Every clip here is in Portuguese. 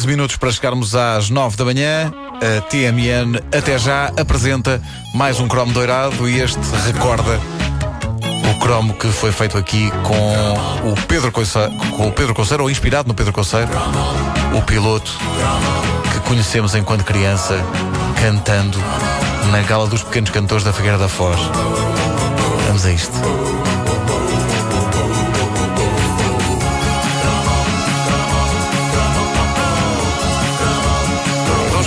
11 minutos para chegarmos às 9 da manhã. A TMN até já apresenta mais um cromo doirado e este recorda o cromo que foi feito aqui com o Pedro Coceiro, com o Pedro Coceiro, ou inspirado no Pedro Coceiro, o piloto que conhecemos enquanto criança cantando na gala dos pequenos cantores da Figueira da Foz. Vamos a isto.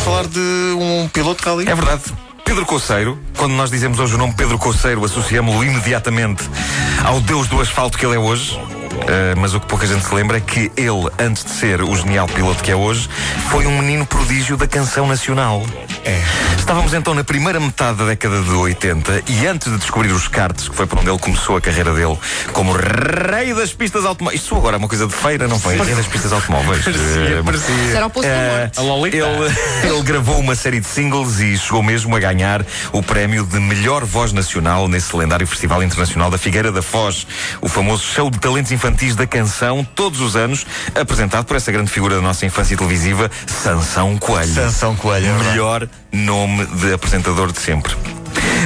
Falar de um piloto de rally? É verdade. Pedro Coceiro, quando nós dizemos hoje o nome Pedro Coceiro, associamos-lo imediatamente ao deus do asfalto que ele é hoje. Uh, mas o que pouca gente se lembra é que ele, antes de ser o genial piloto que é hoje, foi um menino prodígio da canção nacional. É. Estávamos então na primeira metade da década de 80 e antes de descobrir os karts, que foi por onde ele começou a carreira dele, como rei das pistas automóveis. Isto agora é uma coisa de feira, não foi? Rei das pistas automóveis. Parecia, parecia. Isso era o posto Eh, Lolita. ele, ele gravou uma série de singles e chegou mesmo a ganhar o prémio de melhor voz nacional nesse lendário Festival Internacional da Figueira da Foz, o famoso show de talentos infantis da canção, todos os anos, apresentado por essa grande figura da nossa infância televisiva, Sansão Coelho. Sansão Coelho. é. Melhor nome de apresentador de sempre.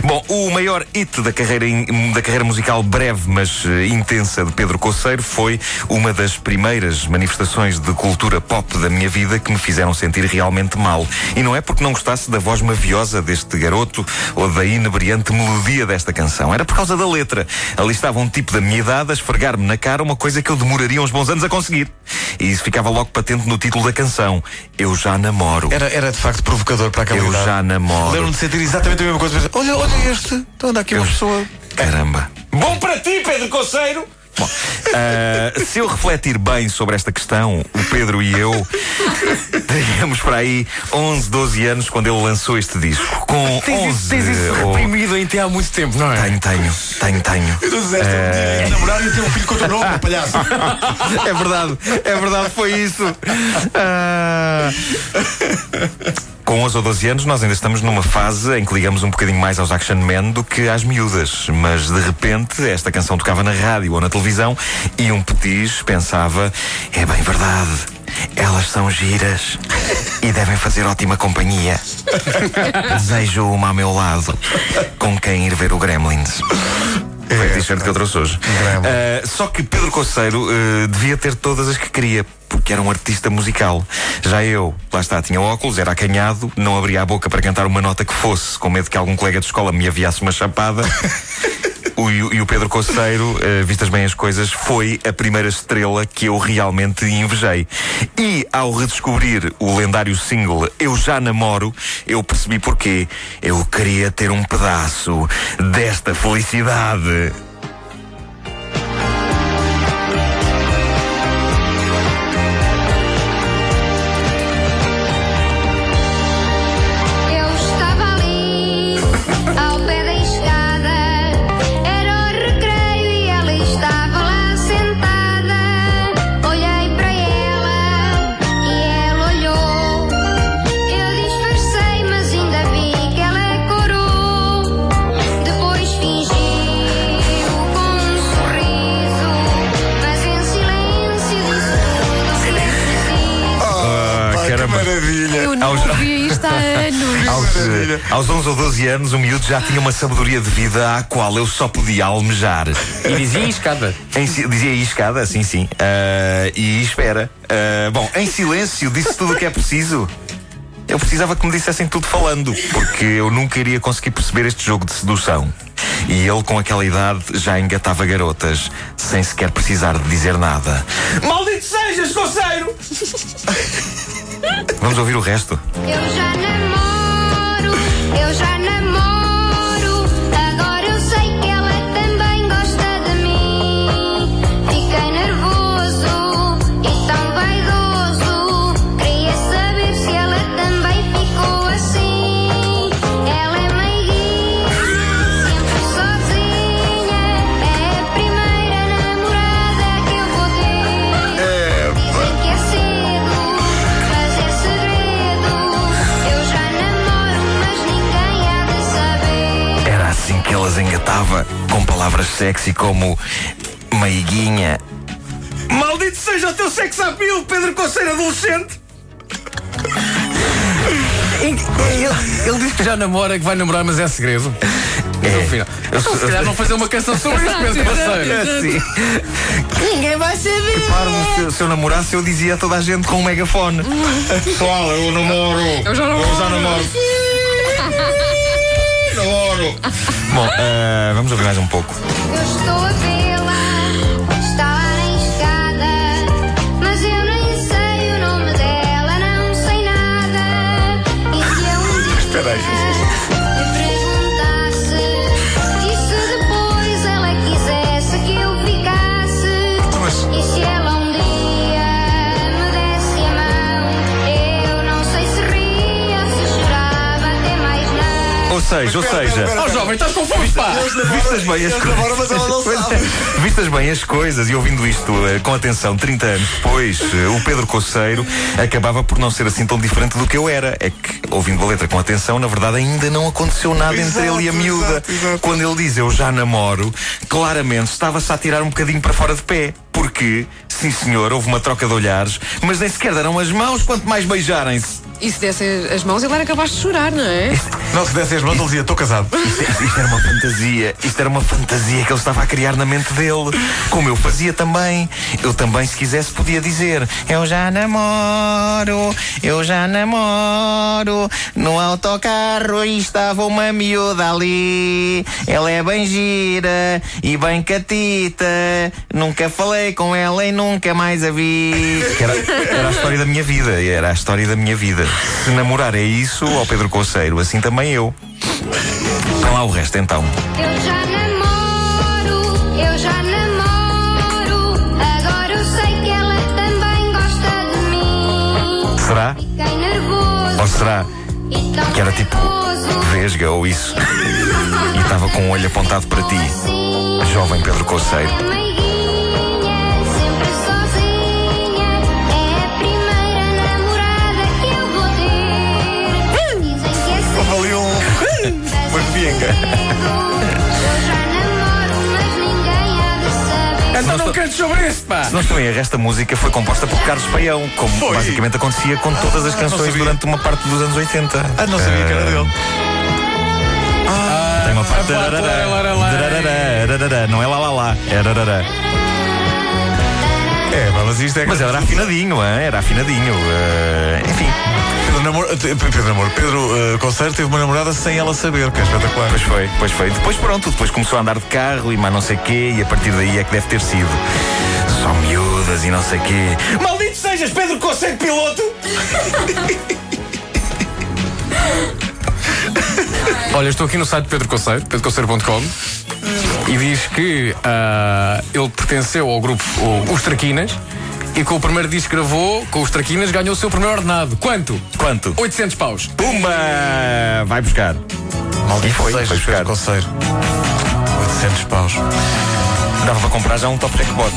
Bom, o maior hit da carreira, da carreira musical breve, mas eh, intensa de Pedro Coceiro foi uma das primeiras manifestações de cultura pop da minha vida que me fizeram sentir realmente mal. E não é porque não gostasse da voz maviosa deste garoto ou da inebriante melodia desta canção. Era por causa da letra. Ali estava um tipo da minha idade a esfregar-me na cara uma coisa que eu demoraria uns bons anos a conseguir. E isso ficava logo patente no título da canção. Eu já namoro. Era, era de facto provocador para aquela Eu idade. já namoro. Lembro-me de sentir exatamente a mesma coisa. Pensar, Olha, olha este. Então anda aqui uma Eu- pessoa. Caramba. Bom para ti, Pedro Coceiro! Bom, ah, se eu refletir bem sobre esta questão, o Pedro e eu teríamos para aí 11, 12 anos quando ele lançou este disco. Com Tens 11 isso, tens isso ou- reprimido em ti há muito tempo, não é? Tenho, tenho, tenho, tenho. Tu disseste um dia namorar e ter um filho com o teu nome, palhaço. É verdade, é verdade, foi isso. Ah. Com 11 ou 12 anos, nós ainda estamos numa fase em que ligamos um bocadinho mais aos Action Men do que às miúdas. Mas de repente, esta canção tocava na rádio ou na televisão e um petis pensava: é bem verdade, elas são giras e devem fazer ótima companhia. Desejo uma ao meu lado, com quem ir ver o Gremlins. Foi a t-shirt que eu trouxe hoje. Uh, só que Pedro Coceiro uh, devia ter todas as que queria, porque era um artista musical. Já eu, lá está, tinha óculos, era acanhado, não abria a boca para cantar uma nota que fosse, com medo que algum colega de escola me aviasse uma chapada. O, e o- Pedro Coceiro, uh, vistas bem as coisas, foi a primeira estrela que eu realmente invejei. E ao redescobrir o lendário single Eu Já Namoro, eu percebi porquê. Eu queria ter um pedaço desta felicidade. Aos, eh, aos 11 ou 12 anos, o miúdo já tinha uma sabedoria de vida à qual eu só podia almejar. E dizia escada. Em dizia aí escada, sim, sim. Ah, e espera. Ah, bom, em silêncio, disse tudo o que é preciso. Eu precisava que me dissessem tudo falando, porque eu nunca iria conseguir perceber este jogo de sedução. E ele, com aquela idade, já engatava garotas, sem sequer precisar de dizer nada. Maldito sejas, coceiro! Vamos ouvir o resto? Eu já namoro, eu já namoro. Engatava, com palavras sexy como meiguinha. Maldito seja o teu sex appeal, Pedro Conceiro adolescente! Ele, ele diz que já namora, que vai namorar, mas é segredo. É. No final. Eu Então, se calhar não fazer uma canção sobre isso, Pedro Passeiro. É assim. Ninguém vai saber. Claro, se, eu- se eu namorasse, eu dizia a toda a gente com um megafone. Pessoal, eu namoro. Eu já namoro. Eu já namoro. Bom, eh, vamos ouvir mais um pouco. Eu estou a vê-la, 16, ou seja. Ó jovem, estás com fome, pá! Vistas bem as coisas. É. Vistas bem as coisas e ouvindo isto eh, com atenção, 30 anos depois, eh, o Pedro Coceiro acabava por não ser assim tão diferente do que eu era. É que, ouvindo a letra com atenção, na verdade ainda não aconteceu nada exato, entre ele e a miúda. Exato, exato. Quando ele diz eu já namoro, claramente estava-se a atirar um bocadinho para fora de pé. Porque, sim senhor, houve uma troca de olhares, mas nem sequer deram as mãos, quanto mais beijarem-se. E se dessem as mãos, ele era capaz de chorar, não é? Não se desse as mãos, ele dizia: Estou casado. Isto, isto era uma fantasia, isto era uma fantasia que ele estava a criar na mente dele. Como eu fazia também. Eu também, se quisesse, podia dizer: Eu já namoro, eu já namoro. No autocarro e estava uma miúda ali. Ela é bem gira e bem catita. Nunca falei com ela e nunca mais a vi. Era, era a história da minha vida, era a história da minha vida. Se namorar é isso, ao Pedro Coceiro, assim também eu. Põe lá o resto então. Eu já namoro, eu já namoro. Agora eu sei que ela também gosta de mim. Será? Fiquei nervoso. Ou será que era tipo vesga ou isso? E estava com o olho apontado para ti, Assim, jovem Pedro Coceiro. Então não cantes sobre isso, pá! Se não estou em erro, esta música foi composta por Carlos Paião, como Foi? basicamente acontecia com todas as Ah, canções durante uma parte dos anos 80. Ah, não sabia que era dele. Tem uma parte. Ah, lá, lá. darará, darará. Não é lá lá lá, é darará. É, mas isto é. Mas era afinadinho, hein? era afinadinho. eh, enfim, Pedro Namoro. eh, Pedro Namoro. Pedro eh, Conceiro teve uma namorada sem ela saber, que é espetacular. Pois foi, pois foi. Depois pronto, depois começou a andar de carro e mais não sei quê, e a partir daí é que deve ter sido. Só miúdas e não sei quê. Maldito sejas, Pedro Conceito Piloto! Olha, estou aqui no site de Pedro Conceiro, pedroconceiro.com, e diz que ah, ele pertenceu ao grupo o- Os Traquinas e com o primeiro disco que gravou, com os Traquinas, ganhou o seu primeiro ordenado. Quanto? Quanto? 800 paus. Pumba! Vai buscar. Maldito foi, foi buscar. Conceiro. 800 paus. Dava para comprar já um top jackpot.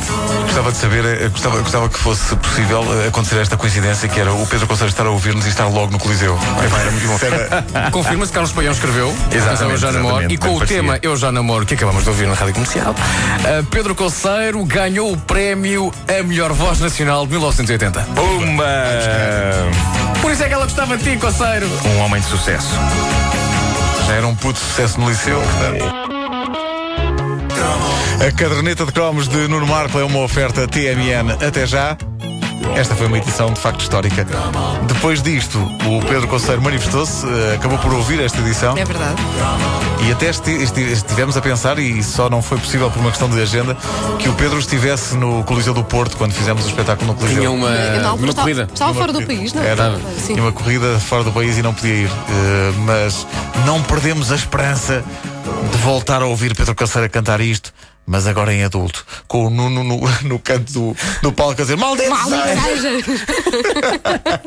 Gostava de saber, eh, gostava, gostava que fosse possível eh, acontecer esta coincidência que era o Pedro Conceiro estar a ouvir-nos e estar logo no Coliseu. Epá, era muito bom. Confirma-se que Carlos Paião escreveu Exatamente, Eu Já Namoro e com o parecia. tema Eu Já Namoro, que acabamos de ouvir na rádio comercial, ah, Pedro Conceiro ganhou o prémio A Melhor Voz Nacional de 1980. Pumba! Por isso é que ela gostava de ti, Conceiro. Um homem de sucesso. Já era um puto sucesso no liceu, portanto. A caderneta de cromos de Nuno Marco é uma oferta TMN até já. Esta foi uma edição de facto histórica. Depois disto, o Pedro Conceiro manifestou-se, eh, acabou por ouvir esta edição É verdade. e até esti- esti- estivemos a pensar, e só não foi possível por uma questão de agenda, que o Pedro estivesse no Coliseu do Porto quando fizemos o espetáculo no Coliseu. Tinha uma, altura, uma estava, corrida. estava fora do país, não é? Era, Sim. tinha uma corrida fora do país e não podia ir. Eh, mas não perdemos a esperança de voltar a ouvir Pedro Canseira cantar isto, mas agora em adulto, com o Nuno no, no canto do, do palco a dizer Maldito! Mal seja!" seja.